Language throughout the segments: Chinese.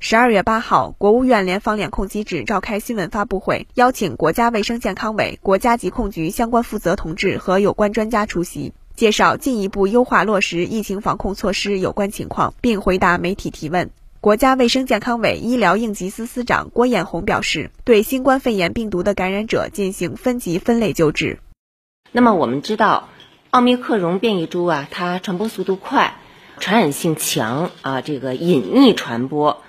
十二月八号，国务院联防联控机制召开新闻发布会，邀请国家卫生健康委、国家疾控局相关负责同志和有关专家出席，介绍进一步优化落实疫情防控措施有关情况，并回答媒体提问。国家卫生健康委医疗应急司司长郭艳红表示，对新冠肺炎病毒的感染者进行分级分类救治。那么我们知道，奥密克戎变异株啊，它传播速度快，传染性强啊，这个隐匿传播。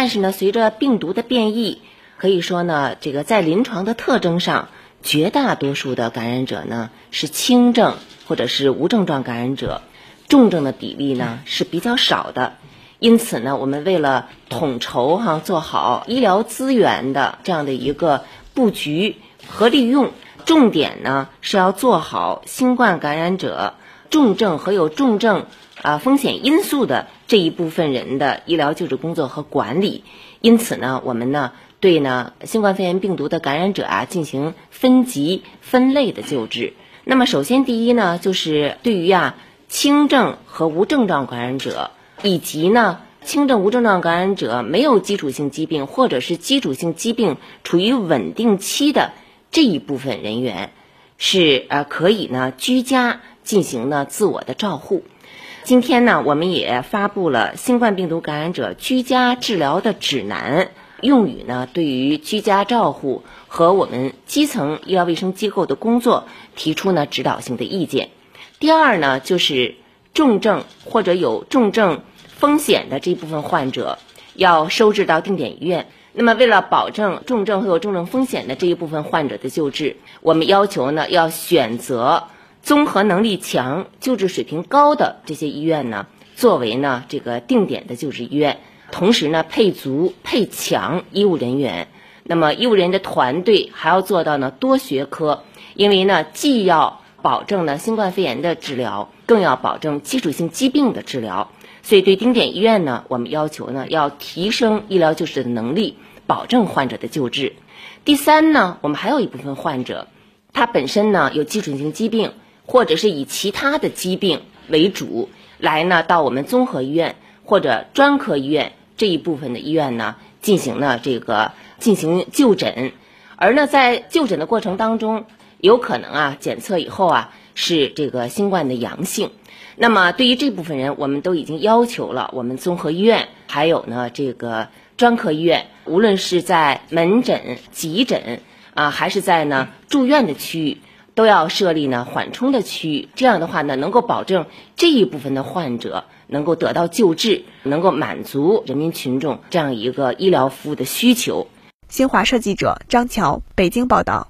但是呢，随着病毒的变异，可以说呢，这个在临床的特征上，绝大多数的感染者呢是轻症或者是无症状感染者，重症的比例呢是比较少的。因此呢，我们为了统筹哈，做好医疗资源的这样的一个布局和利用，重点呢是要做好新冠感染者重症和有重症。啊，风险因素的这一部分人的医疗救治工作和管理，因此呢，我们呢对呢新冠肺炎病毒的感染者啊进行分级分类的救治。那么，首先第一呢，就是对于啊轻症和无症状感染者，以及呢轻症无症状感染者没有基础性疾病或者是基础性疾病处于稳定期的这一部分人员，是呃可以呢居家进行呢自我的照护。今天呢，我们也发布了新冠病毒感染者居家治疗的指南，用于呢对于居家照护和我们基层医疗卫生机构的工作提出呢指导性的意见。第二呢，就是重症或者有重症风险的这部分患者要收治到定点医院。那么，为了保证重症和有重症风险的这一部分患者的救治，我们要求呢要选择。综合能力强、救治水平高的这些医院呢，作为呢这个定点的救治医院，同时呢配足配强医务人员。那么医务人员的团队还要做到呢多学科，因为呢既要保证呢新冠肺炎的治疗，更要保证基础性疾病的治疗。所以对定点医院呢，我们要求呢要提升医疗救治的能力，保证患者的救治。第三呢，我们还有一部分患者，他本身呢有基础性疾病。或者是以其他的疾病为主来呢，到我们综合医院或者专科医院这一部分的医院呢，进行呢这个进行就诊，而呢在就诊的过程当中，有可能啊检测以后啊是这个新冠的阳性，那么对于这部分人，我们都已经要求了我们综合医院还有呢这个专科医院，无论是在门诊、急诊啊，还是在呢住院的区域。都要设立呢缓冲的区域，这样的话呢，能够保证这一部分的患者能够得到救治，能够满足人民群众这样一个医疗服务的需求。新华社记者张桥北京报道。